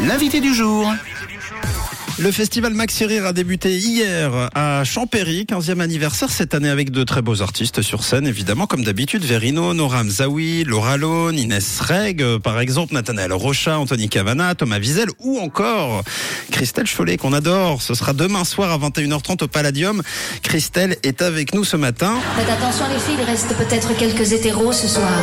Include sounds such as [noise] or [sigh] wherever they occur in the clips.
L'invité du jour. Le festival Maxi Rire a débuté hier à Champéry, 15e anniversaire cette année avec de très beaux artistes sur scène, évidemment, comme d'habitude, Verino, Nora Mzaoui, Laura Lone, Inès Reg, euh, par exemple, Nathanaël Rocha, Anthony Cavana, Thomas Wiesel ou encore Christelle Chollet qu'on adore. Ce sera demain soir à 21h30 au Palladium. Christelle est avec nous ce matin. Faites attention les filles, il reste peut-être quelques hétéros ce soir.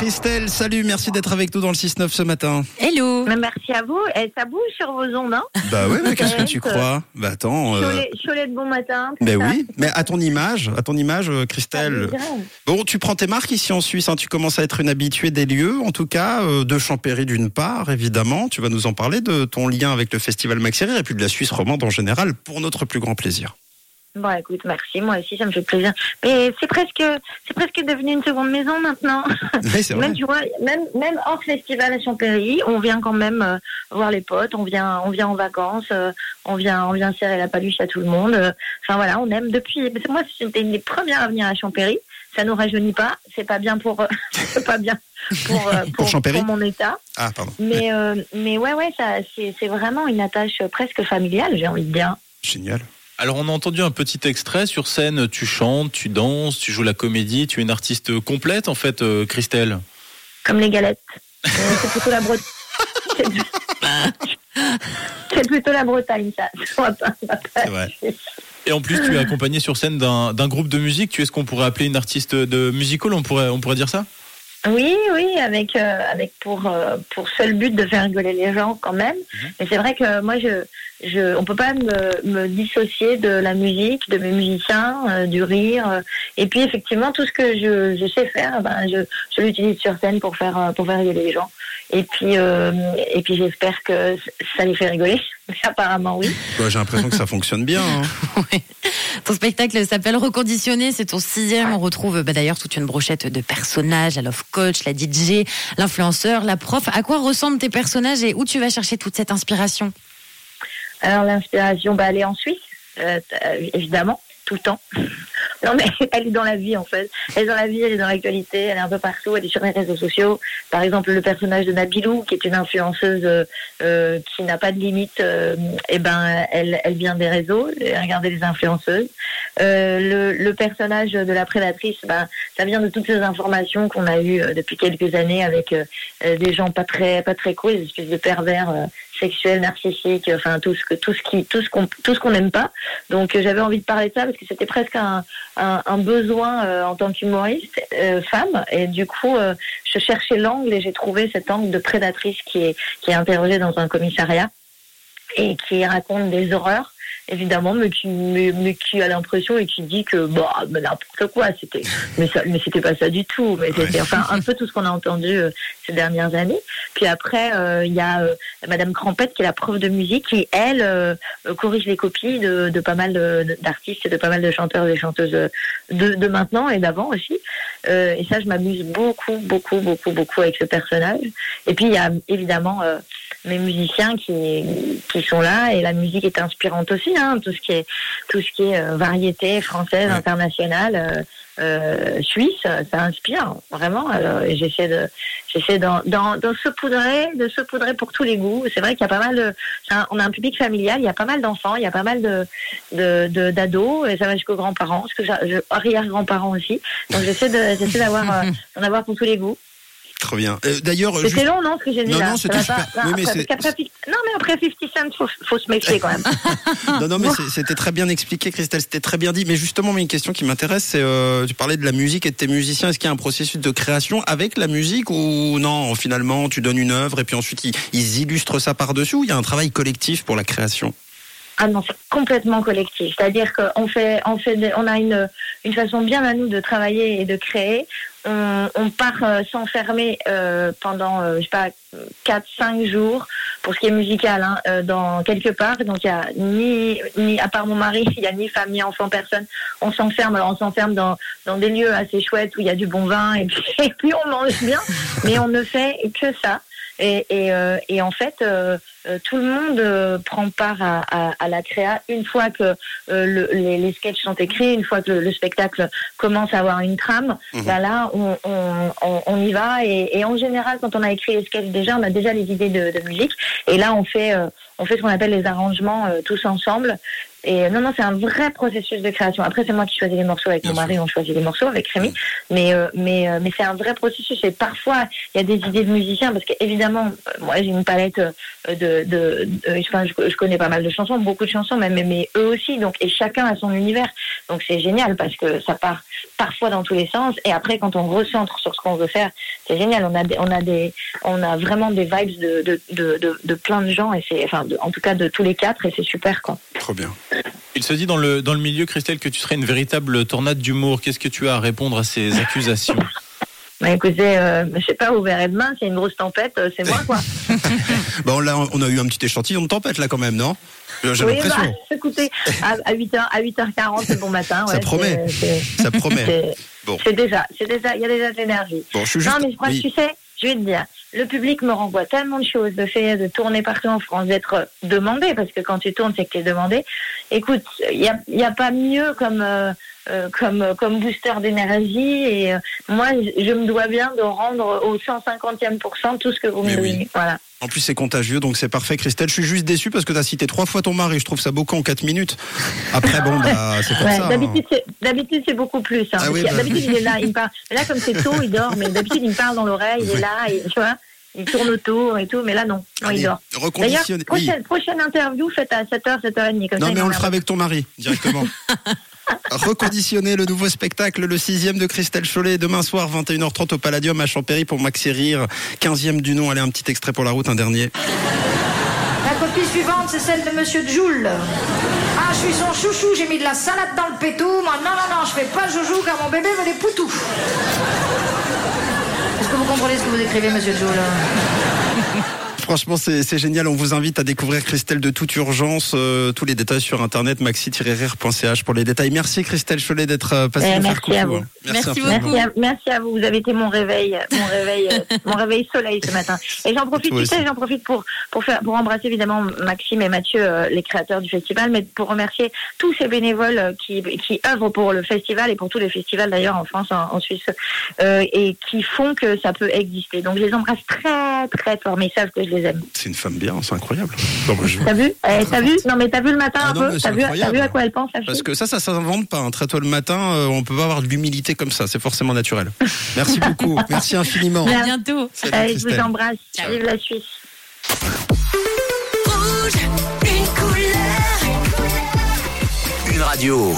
Christelle, salut, merci d'être avec nous dans le 6-9 ce matin. Hello Mais merci à vous. Et ça bouge sur vos ondes, hein? Bah ouais, mais qu'est-ce que tu crois? Bah attends. euh, Cholet, Cholet de bon matin. Ben ça. oui, mais à ton image, à ton image, euh, Christelle. Bon, tu prends tes marques ici en Suisse, hein, tu commences à être une habituée des lieux, en tout cas, euh, de Champéry d'une part, évidemment. Tu vas nous en parler de ton lien avec le festival Maxi Rire et puis de la Suisse romande en général, pour notre plus grand plaisir. Bon, écoute, merci. Moi aussi, ça me fait plaisir. Mais c'est presque, c'est presque devenu une seconde maison maintenant. [laughs] Oui, c'est vrai. Même, tu vois, même, même hors festival à Champéry, on vient quand même euh, voir les potes, on vient, on vient en vacances, euh, on vient, on vient serrer la paluche à tout le monde. Euh, Enfin voilà, on aime depuis. Moi, c'était une des premières à venir à Champéry. Ça nous rajeunit pas. C'est pas bien pour, c'est [laughs] pas bien pour, euh, pour, mon état. Ah, pardon. Mais, mais ouais, ouais, ça, c'est, c'est vraiment une attache presque familiale, j'ai envie de dire. Génial. Alors on a entendu un petit extrait sur scène, tu chantes, tu danses, tu joues la comédie, tu es une artiste complète en fait, euh, Christelle. Comme les galettes. [laughs] Euh, c'est plutôt la Bretagne. [laughs] C'est plutôt la Bretagne, ça. Et en plus tu es accompagnée sur scène d'un groupe de musique, tu es ce qu'on pourrait appeler une artiste de musical, on pourrait, on pourrait dire ça? Oui, oui, avec, euh, avec pour, euh, pour seul but de faire rigoler les gens quand même. Mais c'est vrai que moi, je, je, on peut pas me, me dissocier de la musique, de mes musiciens, euh, du rire. et puis effectivement, tout ce que je, je sais faire, ben, je, je l'utilise sur scène pour faire, euh, pour faire rigoler les gens. Et puis, euh, et puis j'espère que ça les fait rigoler. [laughs] Apparemment, oui. Bah, J'ai l'impression que ça fonctionne bien. hein. [laughs] Ouais. Ton spectacle s'appelle Reconditionné, c'est ton sixième. On retrouve bah, d'ailleurs toute une brochette de personnages, la love coach, la DJ, l'influenceur, la prof. À quoi ressemblent tes personnages et où tu vas chercher toute cette inspiration? Alors l'inspiration, bah, elle est en Suisse, euh, euh, évidemment, tout le temps. [laughs] Non mais elle est dans la vie en fait. Elle est dans la vie, elle est dans l'actualité, elle est un peu partout, elle est sur les réseaux sociaux. Par exemple, le personnage de Nabilou, qui est une influenceuse euh, euh, qui n'a pas de limite, euh, eh ben elle, elle vient des réseaux. Et Regardez les influenceuses. Euh, le, le personnage de la prédatrice, ben ça vient de toutes ces informations qu'on a eues euh, depuis quelques années avec des gens pas très pas très cool, des espèces de pervers sexuels, narcissiques, enfin tout ce que tout ce qui tout ce qu'on tout ce qu'on n'aime pas. Donc euh, j'avais envie de parler de ça parce que c'était presque un, un, besoin euh, en tant qu'humoriste euh, femme et du coup je cherchais l'angle et j'ai trouvé cet angle de prédatrice qui est qui est interrogée dans un commissariat et qui raconte des horreurs évidemment mais qui mais, mais qui a l'impression et qui dit que bah n'importe quoi c'était. Mais ça mais c'était pas ça du tout. Mais c'était enfin un peu tout ce qu'on a entendu euh, ces dernières années. Puis après euh, il y a euh, Madame Crampette qui est la prof de musique qui elle euh, euh, corrige les copies de, de pas mal d'artistes et de pas mal de chanteurs et chanteuses de, de maintenant et d'avant aussi. Euh, et ça je m'amuse beaucoup beaucoup beaucoup beaucoup avec ce personnage. Et puis il y a évidemment euh, mes musiciens qui qui sont là et la musique est inspirante aussi hein, tout ce qui est tout ce qui est euh, variété française Ouais. internationale euh, euh, suisse ça inspire vraiment. Alors, j'essaie de j'essaie d'en saupoudrer de saupoudrer pour tous les goûts. C'est vrai qu'il y a pas mal de un- on a un public familial il y a pas mal d'enfants il y a pas mal de de de- d'ados et ça va jusqu'aux grands-parents parce que arrière-grands-parents aussi. Donc j'essaie de j'essaie d'avoir euh, d'en avoir pour tous les goûts Très bien. Euh, D'ailleurs, c'était juste- long, non, ce que j'ai dit Non, là non, Ça c'était super. pas- Oui, non, mais après, c'est- parce qu'après 50 non, mais après 50 Cent, faut, faut se méfier quand même. [laughs] Non, non, mais c'était très bien expliqué, Christelle, c'était très bien dit. Mais justement, mais une question qui m'intéresse, c'est, euh, tu parlais de la musique et de tes musiciens. Est-ce qu'il y a un processus de création avec la musique ou non? Finalement, tu donnes une œuvre et puis ensuite ils, ils illustrent ça par-dessus ou il y a un travail collectif pour la création? Ah non, c'est complètement collectif. C'est-à-dire qu'on fait, on fait, on a une, une façon bien à nous de travailler et de créer. On, on part euh, s'enfermer euh, pendant, euh, je sais pas, 4-5 jours pour ce qui est musical, hein, euh, dans quelque part. Donc il y a ni, ni, à part mon mari, [laughs] il y a ni famille, enfant, personne. On s'enferme. Alors on s'enferme dans, dans des lieux assez chouettes où il y a du bon vin et puis, [laughs] et puis on mange bien, mais on ne fait que ça. Et, et, euh, et en fait, euh, euh, tout le monde euh, prend part à, à, à la créa une fois que euh, le, les, les sketchs sont écrits, une fois que le, le spectacle commence à avoir une trame. Bah là, on, on, on, on y va. Et, et en général, quand on a écrit les sketchs déjà, on a déjà les idées de, de musique. Et là, on fait, euh, on fait ce qu'on appelle les arrangements euh, tous ensemble. Et euh, non, non, c'est un vrai processus de création. Après, c'est moi qui choisis les morceaux avec Bien mon mari, sûr. on choisit les morceaux avec Rémi. Mais, euh, mais, euh, mais c'est un vrai processus. Et parfois, il y a des idées de musiciens, parce qu'évidemment, euh, moi, j'ai une palette euh, de, de, de- enfin, je, je connais pas mal de chansons, beaucoup de chansons, mais, mais, mais eux aussi. Donc, et chacun a son univers. Donc, c'est génial parce que ça part parfois dans tous les sens. Et après, quand on recentre sur ce qu'on veut faire, c'est génial. On a, des, on a des, on a vraiment des vibes de, de, de, de, de plein de gens et c'est, enfin, de- en tout cas de tous les quatre et c'est super quoi. Trop bien. Il se dit dans le, dans le milieu, Christelle, que tu serais une véritable tornade d'humour. Qu'est-ce que tu as à répondre à ces accusations? Bah écoutez, euh, je sais pas, vous verrez demain, s'il y a une grosse tempête, euh, c'est moi quoi. [laughs] Bon, là, on a eu un petit échantillon de tempête, là, quand même, non? J'ai oui, l'impression. bah, écoutez, à, à 8h, à 8h40, c'est bon matin. Ça promet. Ça promet. C'est Bon. c'est déjà, c'est déjà, il y a déjà de l'énergie. Bon, je suis juste. Non, mais bref, oui. tu sais, je vais te dire, le public me renvoie tellement de choses, de fait de tourner partout en France, d'être demandé, parce que quand tu tournes, c'est que tu es demandé. Écoute, il n'y a, y a pas mieux comme, euh, euh, comme, comme booster d'énergie, et euh, moi, je me dois bien de rendre au 150e pourcent tout ce que vous me oui. donnez. Voilà. En plus, c'est contagieux, donc c'est parfait, Christelle. Je suis juste déçu parce que tu as cité trois fois ton mari. Je trouve ça beaucoup en quatre minutes. Après, bon, bah, c'est comme Ouais, ça. hein. d'habitude, c'est, d'habitude, c'est beaucoup plus. Hein, Ah oui, qu'il- bah. D'habitude, il est là, il me parle. Là, comme c'est tôt, il dort, mais d'habitude, il me parle dans l'oreille, il Oui. est là, et, tu vois, il tourne autour et tout, mais là, non, il dort. D'ailleurs, reconditionner. Oui. prochaine, prochaine interview, faites à 7h, 7h30. Comme Non, ça, mais on le fera avec ton mari, directement. [laughs] Reconditionner le nouveau spectacle, le sixième de Christelle Chollet, demain soir, 21h30 au Palladium à Champéry pour Maxi Rire. 15e du nom. Allez, un petit extrait pour la route, un dernier. La copie suivante, c'est celle de Monsieur Joule. Ah, je suis son chouchou, j'ai mis de la salade dans le pétou. Moi, non, non, non, je fais pas joujou car mon bébé veut des poutous. Est-ce que vous comprenez ce que vous écrivez, Monsieur Joule? Franchement, c'est génial. On vous invite à découvrir Christelle de toute urgence. Euh, tous les détails sur internet, maxi-rire.ch pour les détails. Merci Christelle Chollet d'être euh, passée Eh, nous merci à vous. hein. Merci beaucoup. Merci à, merci à vous, vous avez été mon réveil, mon réveil, euh, [laughs] mon réveil soleil ce matin. Et j'en profite, tu sais, j'en profite pour pour faire pour embrasser évidemment Maxime et Mathieu, euh, les créateurs du festival, mais pour remercier tous ces bénévoles euh, qui qui œuvrent pour le festival et pour tous les festivals d'ailleurs en France, en, en Suisse, euh, et qui font que ça peut exister. Donc je les embrasse très très fort, mais ils savent que je les aime. C'est une femme bien, c'est incroyable. T'as vu Eh, T'as vu Non mais t'as vu le matin Ah un non, peu T'as vu, t'as incroyable. vu à quoi elle pense la Parce que ça, ça s'invente pas. hein. Très tôt le matin, euh, on peut pas avoir de l'humilité comme ça. C'est forcément naturel. Merci [laughs] beaucoup. Merci infiniment. À bientôt. Salut, Allez, je vous embrasse. Ciao. Vive la Suisse. Rouge, une couleur. Une radio.